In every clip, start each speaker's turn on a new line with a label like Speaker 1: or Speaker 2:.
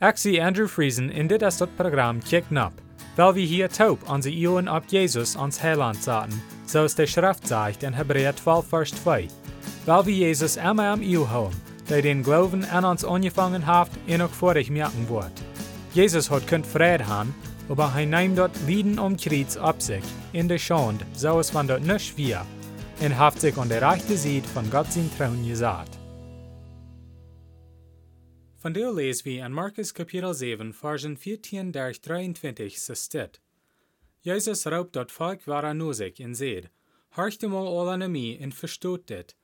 Speaker 1: Zie Andrew Friesen in dit is dat programma Kick Nap, weil wir hier taub onze Ioen op Jesus ans Heiland zaten, zoals de Schrift zegt in Hebräer 12 vers 2. Weil wir Jesus immer am Io houden, der den Glauben an uns angefangen hat en ook vorig merken wordt. Jesus hat kunt vrede haben, aber hij neemt dort Lieden um Kreuz ab sich, in der Schande, so es van dort nicht wir, und haft sich an der rechte Seite von Gott sein Thron gesagt. Von der lesen wir in Markus Kapitel 7, Versen 14 durch 23 so steht. Jesus raubt dort Volk an sich und seht, horchte mal an und versteht dit.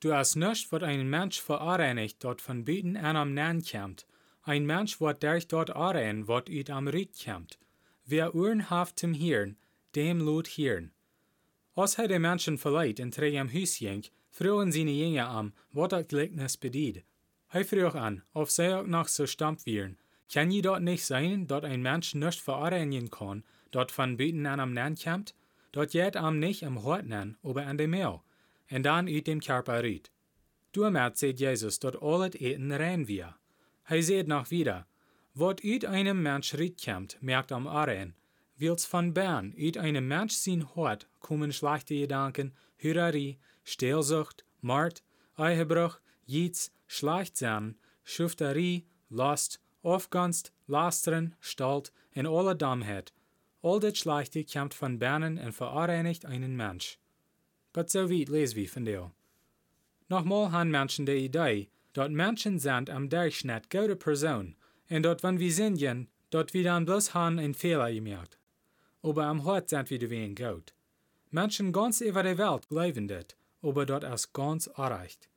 Speaker 1: Du hast nicht, wat ein Mensch verareinigt dort von Bieten an am Nahen kämmt, ein Mensch wat durch dort arein, wat ut am Ried kämmt. Wer Uhren haft zum Hirn, dem lot Hirn. Als hij Menschen verleiht in tre am Hus jenk, vroegen seine Jünger am, wat dat Gleichnis bediet. Hij vroeg an, zij ook noch so stamp wären. Kann je dort nicht sein, dort ein Mensch nicht verarbeiten kann, dort von Bieten an am Nahen kämmt? Dort jet am nicht am Hort nan, aber an dem Mehl, en dan uit dem Körper riet. Duermat seht Jesus, dort allet eten rein wir. Hij seht noch wieder, wat uit einem Mensch riet kämmt, merkt am Aren, wils von Bern uit einem Mensch sin Hort kommen schlechte Gedanken, Hürerie, Stehlsucht, Mord, Eihebruch, Jiets, Schleichtsein, Schufterie, Last, Aufgunst, Lasteren, Stalt en alle Dummheit. All dit Schlechte kommt von Bernen en verareinigt einen Mensch. But so weit les wie von dir. Nochmal han Menschen de Idee, dort Menschen sind am Durchschnitt gute Person, en dort wenn wir singen, dort wir dann bloß han ein Fehler gemerkt. Aber am Hort sind wir wen gut. Menschen ganz über die Welt glauben dit, aber dort ist ganz erreicht.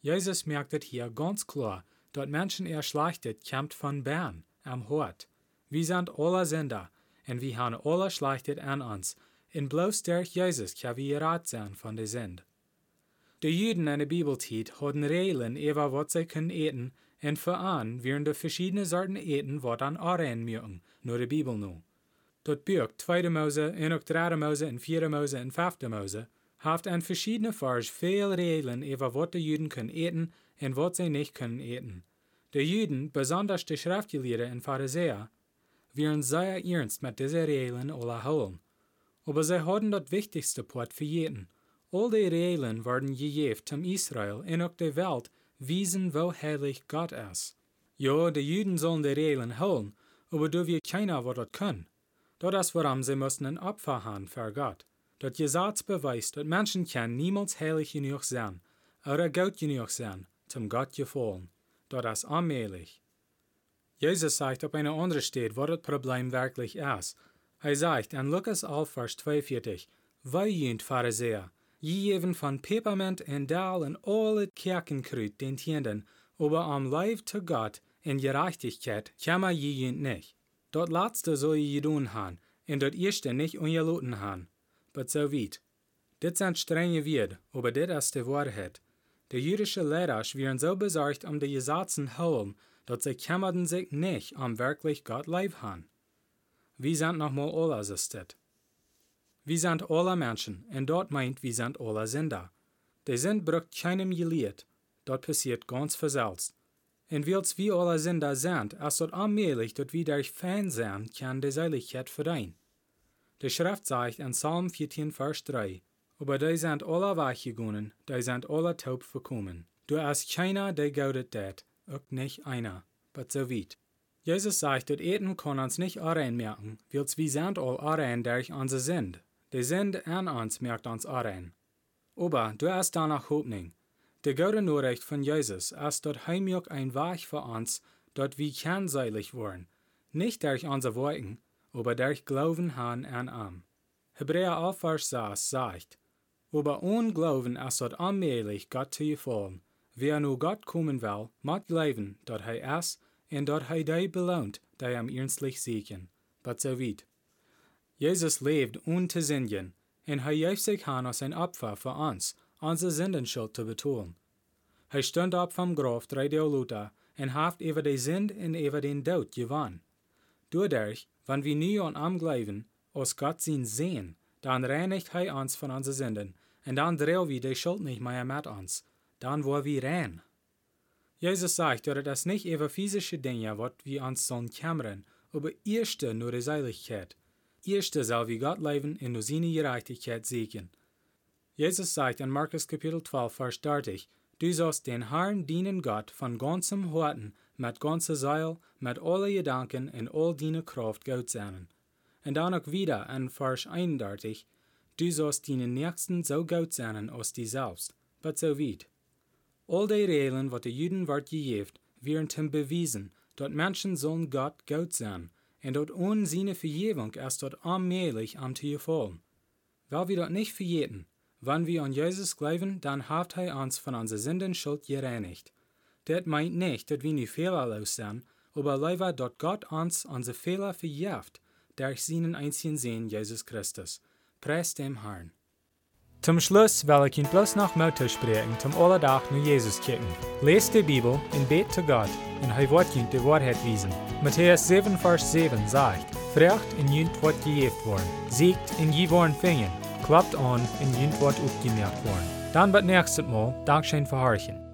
Speaker 1: Jesus merkt hier ganz klar, dort Menschen eher schlechtet kommt von Bern, am Hort. Wir sind alle Sünder, en wir haben alle schlechtet an uns, en bloß durch Jesus kann wir gerat sein von der Sünd. De Juden in der Bibeltiet hadden Regeln über was sie können eten, en voran wären de verschiedene Sorten eten, wat an Arein mögen, nur der Bibel nu. Dort Buch 2. Mose, en ook 3. Mose en 4. Mose en 5. Mose, haft an verschiedene Vers veel Regeln über was de Juden können eten en was sie nicht können eten. De Juden, besonders de Schriftgelehrten en Pharisäer, wären sehr ernst mit diese Regeln alle holen. Aber sie hadden das wichtigste Port für jeden. All die Regeln werden gegeben zum Israel en ook der Welt, wiesen, wo heilig Gott ist. Ja, die Juden sollen die Regeln holen, aber du wir keiner, was das können. Das ist, warum sie müssen ein Opfer haben für Gott. Das Gesetz beweist, dass Menschen kann niemals heilig genug sein, oder gut genug sein, zum Gott gefallen. Das ist allmählich. Jesus sagt auf einer anderen Stelle, was das Problem wirklich ist. Er sagt in Lukas 11, Vers 42, Wei jünt Pharisäer, je even von Peppermint en Dahl en alle Kerkenkrut den Tienden, aber am Leib zu Gott in Gerechtigkeit kämmer je jünt nicht. Dort letzte soll je tun han, en dort erste nicht ungeloten han. But so weit. Dit sind strenge Wert, aber dit ist die Wahrheit. Die jüdische Lehrer wären so besorgt um die Gesetzen holen, dass sie kämmerten sich nicht am wirklich Gott leib han. Wir sind nochmal alle so steht. Wir sind alle Menschen, und dort meint, wir sind alle Sünder. Der Sünd braucht keinem gelehrt, dort passiert ganz versalzt. Und wils wir alle Sünder sind, ist dort allmählich, dort wir durch Fan sein, kann die Seiligkeit verein. Die Schrift sagt in Psalm 14, Vers 3, aber die sind alle weggegangen, die sind alle taub verkommen. Du hast keiner, der gaudet dat, auch nicht einer, but so weit. Jesus sagt, dat Eten kann uns nicht allein merken, wils wir sind all allein durch unser Sünd. Der Sünd an uns merkt uns allein. Aber du hast danach Hoffnung. Der gute Nachricht von Jesus ist, dort heimjog ein Weg für uns, dort wir kernsäulig worden. Nicht durch unser Worten, aber durch Glauben han an am. Hebräer 11, Vers 6 sagt, aber ohne Glauben ist dort allmählich Gott zu gefallen. Wer nu Gott kommen will, mag glauben, dort er ist, en dort hij die belohnt, die am ernstlich sieken. But so weit. Jesus lebt ohne zu singen, en hij geeft sich an als ein Opfer für uns, unsere Sündenschuld zu betonen. Hij stund op vom Graf drei Luther en haft über die Sünd en über den Tod gewonnen. Dadurch, wenn wir nie an am glauben, aus Gott sein sehen, dann reinigt hij uns von unseren Sünden, en dann drehen wir die Schuld nicht mehr mit uns, dann wo wir rein. Jesus sagt, dass das nicht über physische Dinge wird, wie uns sollen kämmern, aber erste nur die Seiligkeit. Erste soll wie Gott leben in nur seine Gerechtigkeit siegen. Jesus sagt in Markus Kapitel 12, Vers 30, Du sollst den Herrn dienen Gott von ganzem Herzen, mit ganzer Seil, mit alle Gedanken und all deine Kraft Gott sein. Und dann auch wieder in Vers 31, Du sollst deinen Nächsten so Gott sein als die selbst, but so weit. All die Regeln, wat de Juden wordt gegeven, werden zum bewiesen, dat Menschen sollen Gott Gott sein, und dat ohne seine Vergebung erst dort allmählich am zu gefallen. Weil wir dort nicht vergeten, wenn wir an Jesus glauben, dann hat er uns von unserer Sünden Schuld gereinigt. Das meint nicht, dass wir nicht fehlerlos sind, aber leider, dass Gott uns unsere Fehler verjährt, durch seinen einzigen Sohn Jesus Christus. Preis dem Herrn. Zum Schluss will ich Ihnen bloß noch Mutter sprechen, zum Allerdach nur Jesus kicken. Lest die Bibel und bet zu Gott, und er wird Ihnen die Wahrheit wiesen. Matthäus 7, Vers 7 sagt, Frecht in Jünd wird gejeft worden, siegt in je worden fingen, klappt an in Jünd wird aufgemerkt worden. Dann wird nächstes Mal Dankeschön für Horchen.